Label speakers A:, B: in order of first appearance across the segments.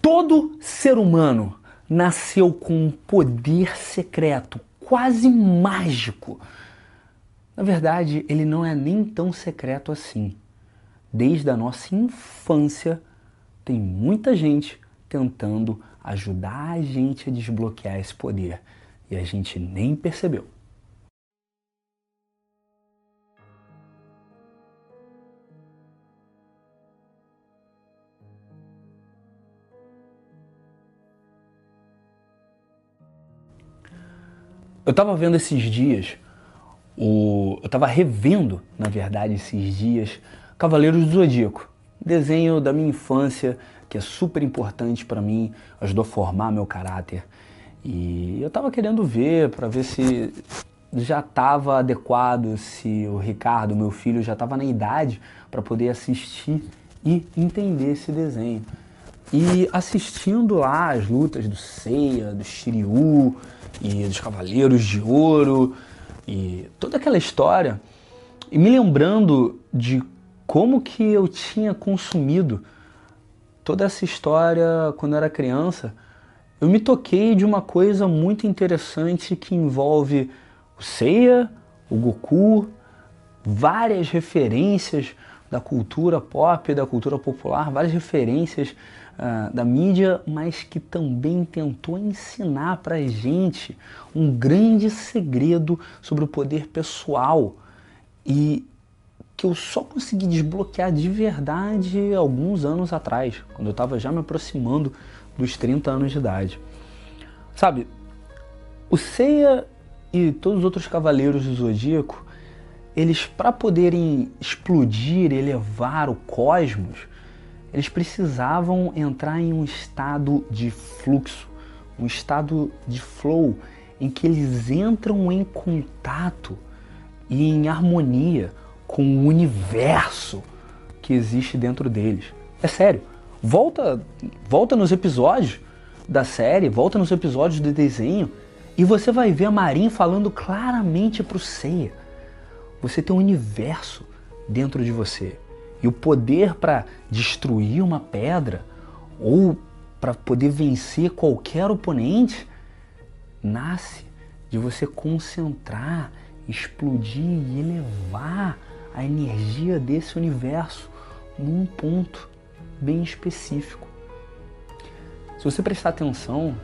A: Todo ser humano nasceu com um poder secreto, quase mágico. Na verdade, ele não é nem tão secreto assim. Desde a nossa infância, tem muita gente tentando ajudar a gente a desbloquear esse poder e a gente nem percebeu. Eu estava vendo esses dias, o, eu estava revendo, na verdade, esses dias, Cavaleiros do Zodíaco, desenho da minha infância que é super importante para mim, ajudou a formar meu caráter. E eu estava querendo ver para ver se já estava adequado, se o Ricardo, meu filho, já estava na idade para poder assistir e entender esse desenho. E assistindo lá as lutas do Seiya, do Shiryu e dos Cavaleiros de Ouro e toda aquela história, e me lembrando de como que eu tinha consumido toda essa história quando era criança, eu me toquei de uma coisa muito interessante que envolve o Seiya, o Goku, várias referências da cultura pop, da cultura popular, várias referências uh, da mídia, mas que também tentou ensinar para gente um grande segredo sobre o poder pessoal e que eu só consegui desbloquear de verdade alguns anos atrás, quando eu estava já me aproximando dos 30 anos de idade. Sabe, o Seiya e todos os outros cavaleiros do Zodíaco, eles para poderem explodir, elevar o cosmos, eles precisavam entrar em um estado de fluxo, um estado de flow, em que eles entram em contato e em harmonia com o universo que existe dentro deles. É sério. Volta, volta nos episódios da série, volta nos episódios do desenho e você vai ver a Marin falando claramente para o Seiya. Você tem um universo dentro de você. E o poder para destruir uma pedra ou para poder vencer qualquer oponente nasce de você concentrar, explodir e elevar a energia desse universo num ponto bem específico. Se você prestar atenção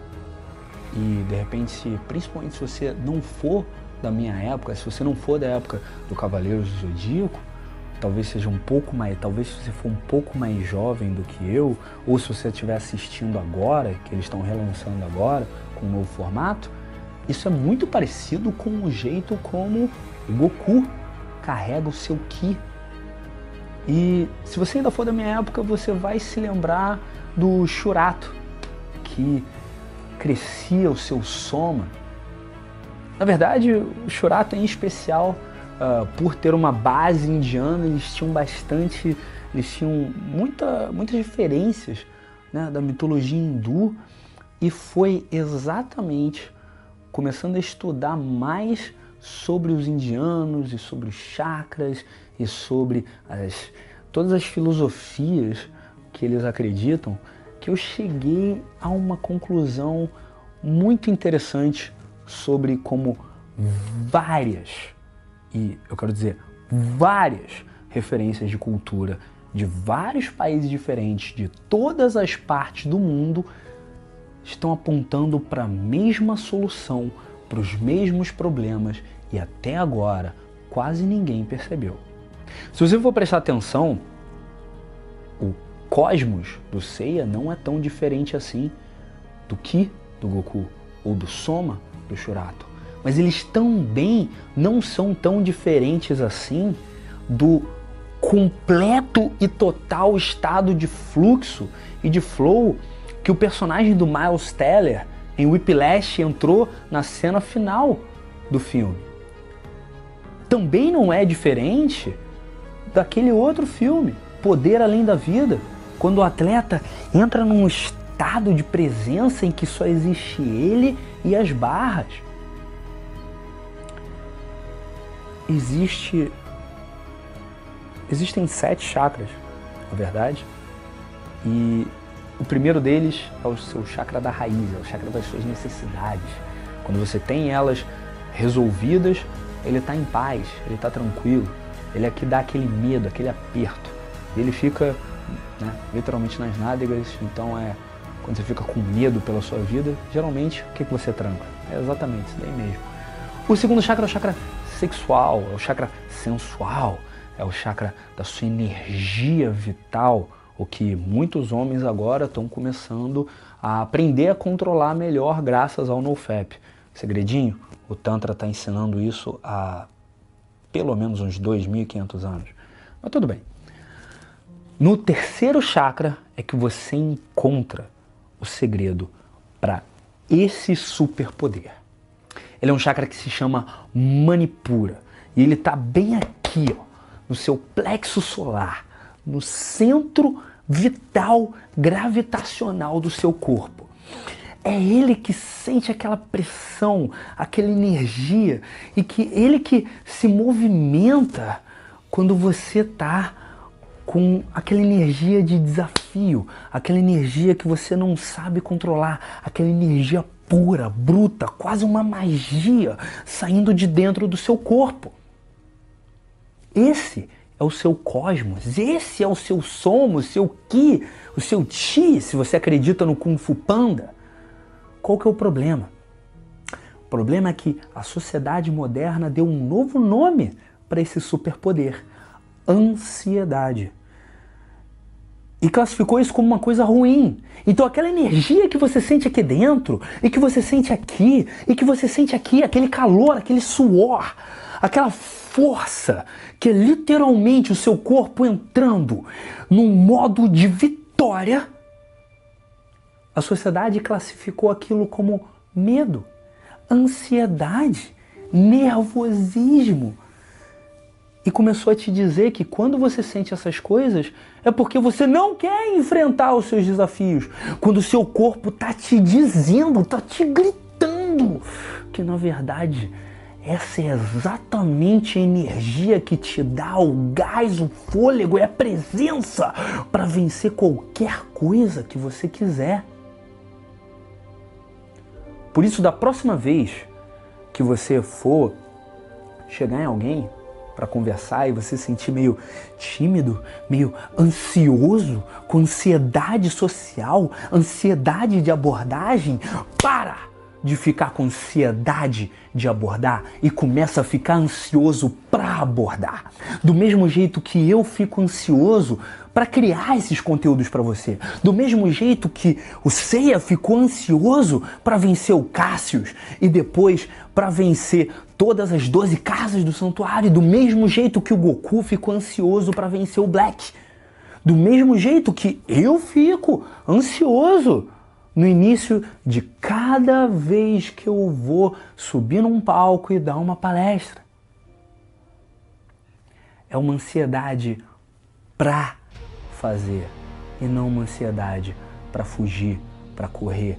A: e de repente, principalmente se você não for da minha época, se você não for da época do Cavaleiros do Zodíaco, talvez seja um pouco mais, talvez se você for um pouco mais jovem do que eu, ou se você estiver assistindo agora, que eles estão relançando agora com um novo formato, isso é muito parecido com o jeito como o Goku carrega o seu Ki. E se você ainda for da minha época, você vai se lembrar do Shurato, que crescia o seu soma. Na verdade, o Shurato em especial, uh, por ter uma base indiana, eles tinham bastante, eles tinham muita, muitas referências né, da mitologia hindu. E foi exatamente começando a estudar mais sobre os indianos e sobre os chakras e sobre as, todas as filosofias que eles acreditam, que eu cheguei a uma conclusão muito interessante sobre como várias, e eu quero dizer várias referências de cultura de vários países diferentes, de todas as partes do mundo, estão apontando para a mesma solução, para os mesmos problemas e até agora quase ninguém percebeu. Se você for prestar atenção, o cosmos do Seiya não é tão diferente assim do Ki do Goku ou do Soma do Shurato. Mas eles também não são tão diferentes assim do completo e total estado de fluxo e de flow que o personagem do Miles Teller em Whiplash entrou na cena final do filme também não é diferente daquele outro filme, Poder Além da Vida, quando o atleta entra num estado de presença em que só existe ele e as barras. Existe existem sete chakras, na verdade, e O primeiro deles é o seu chakra da raiz, é o chakra das suas necessidades. Quando você tem elas resolvidas, ele está em paz, ele está tranquilo. Ele é que dá aquele medo, aquele aperto. Ele fica né, literalmente nas nádegas, então é quando você fica com medo pela sua vida, geralmente o que, que você tranca? É exatamente isso daí mesmo. O segundo chakra é o chakra sexual, é o chakra sensual, é o chakra da sua energia vital, o que muitos homens agora estão começando a aprender a controlar melhor graças ao NoFap. Segredinho, o Tantra está ensinando isso há pelo menos uns 2.500 anos. Mas tudo bem. No terceiro chakra é que você encontra o segredo para esse superpoder. Ele é um chakra que se chama Manipura e ele está bem aqui, ó, no seu plexo solar, no centro vital gravitacional do seu corpo. É ele que sente aquela pressão, aquela energia e que ele que se movimenta quando você está com aquela energia de desafio, aquela energia que você não sabe controlar, aquela energia pura, bruta, quase uma magia saindo de dentro do seu corpo. Esse é o seu cosmos, esse é o seu somo, o seu ki, o seu chi, se você acredita no Kung Fu Panda. Qual que é o problema? O problema é que a sociedade moderna deu um novo nome para esse superpoder: ansiedade e classificou isso como uma coisa ruim. Então aquela energia que você sente aqui dentro, e que você sente aqui, e que você sente aqui, aquele calor, aquele suor, aquela força que é literalmente o seu corpo entrando num modo de vitória, a sociedade classificou aquilo como medo, ansiedade, nervosismo e começou a te dizer que quando você sente essas coisas é porque você não quer enfrentar os seus desafios. Quando o seu corpo está te dizendo, está te gritando que na verdade essa é exatamente a energia que te dá o gás, o fôlego, é a presença para vencer qualquer coisa que você quiser. Por isso, da próxima vez que você for chegar em alguém, para conversar e você se sentir meio tímido, meio ansioso, com ansiedade social, ansiedade de abordagem, para de ficar com ansiedade de abordar e começa a ficar ansioso para abordar. Do mesmo jeito que eu fico ansioso para criar esses conteúdos para você. Do mesmo jeito que o Seiya ficou ansioso para vencer o Cassius e depois para vencer todas as 12 casas do santuário, do mesmo jeito que o Goku ficou ansioso para vencer o Black. Do mesmo jeito que eu fico ansioso no início de cada vez que eu vou subir num palco e dar uma palestra. É uma ansiedade para fazer e não uma ansiedade para fugir, para correr.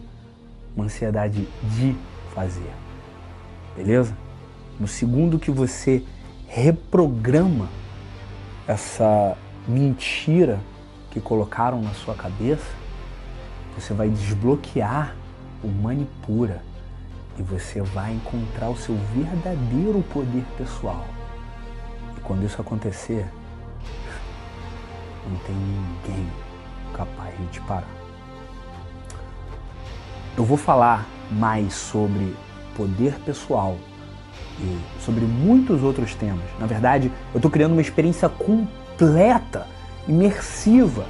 A: Uma ansiedade de fazer. Beleza? No segundo que você reprograma essa mentira que colocaram na sua cabeça, você vai desbloquear o Manipura e você vai encontrar o seu verdadeiro poder pessoal. E quando isso acontecer, não tem ninguém capaz de te parar. Eu vou falar mais sobre poder pessoal e sobre muitos outros temas. Na verdade, eu estou criando uma experiência completa, imersiva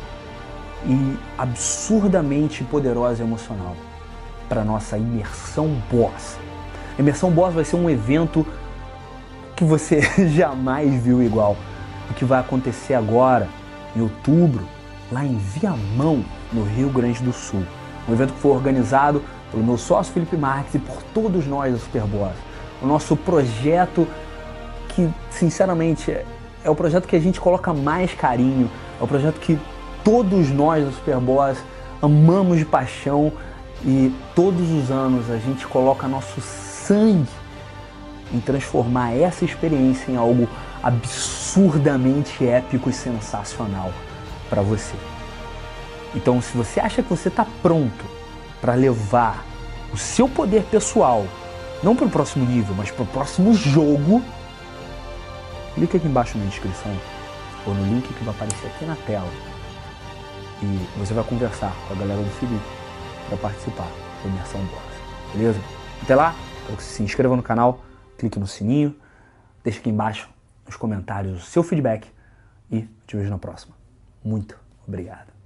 A: e absurdamente poderosa emocional para nossa imersão boss. A imersão boss vai ser um evento que você jamais viu igual. O que vai acontecer agora, em outubro, lá em Viamão, no Rio Grande do Sul. Um evento que foi organizado pelo meu sócio Felipe Marques e por todos nós da Superboss. O nosso projeto que, sinceramente, é o projeto que a gente coloca mais carinho, é o projeto que todos nós do Superboss amamos de paixão e todos os anos a gente coloca nosso sangue em transformar essa experiência em algo absurdamente épico e sensacional para você. Então, se você acha que você está pronto para levar o seu poder pessoal, não para o próximo nível, mas para o próximo jogo, clica aqui embaixo na descrição ou no link que vai aparecer aqui na tela e você vai conversar com a galera do Felipe para participar da imersão Boss. Beleza? Até lá, que você se inscreva no canal, clique no sininho, deixe aqui embaixo nos comentários o seu feedback e te vejo na próxima. Muito obrigado.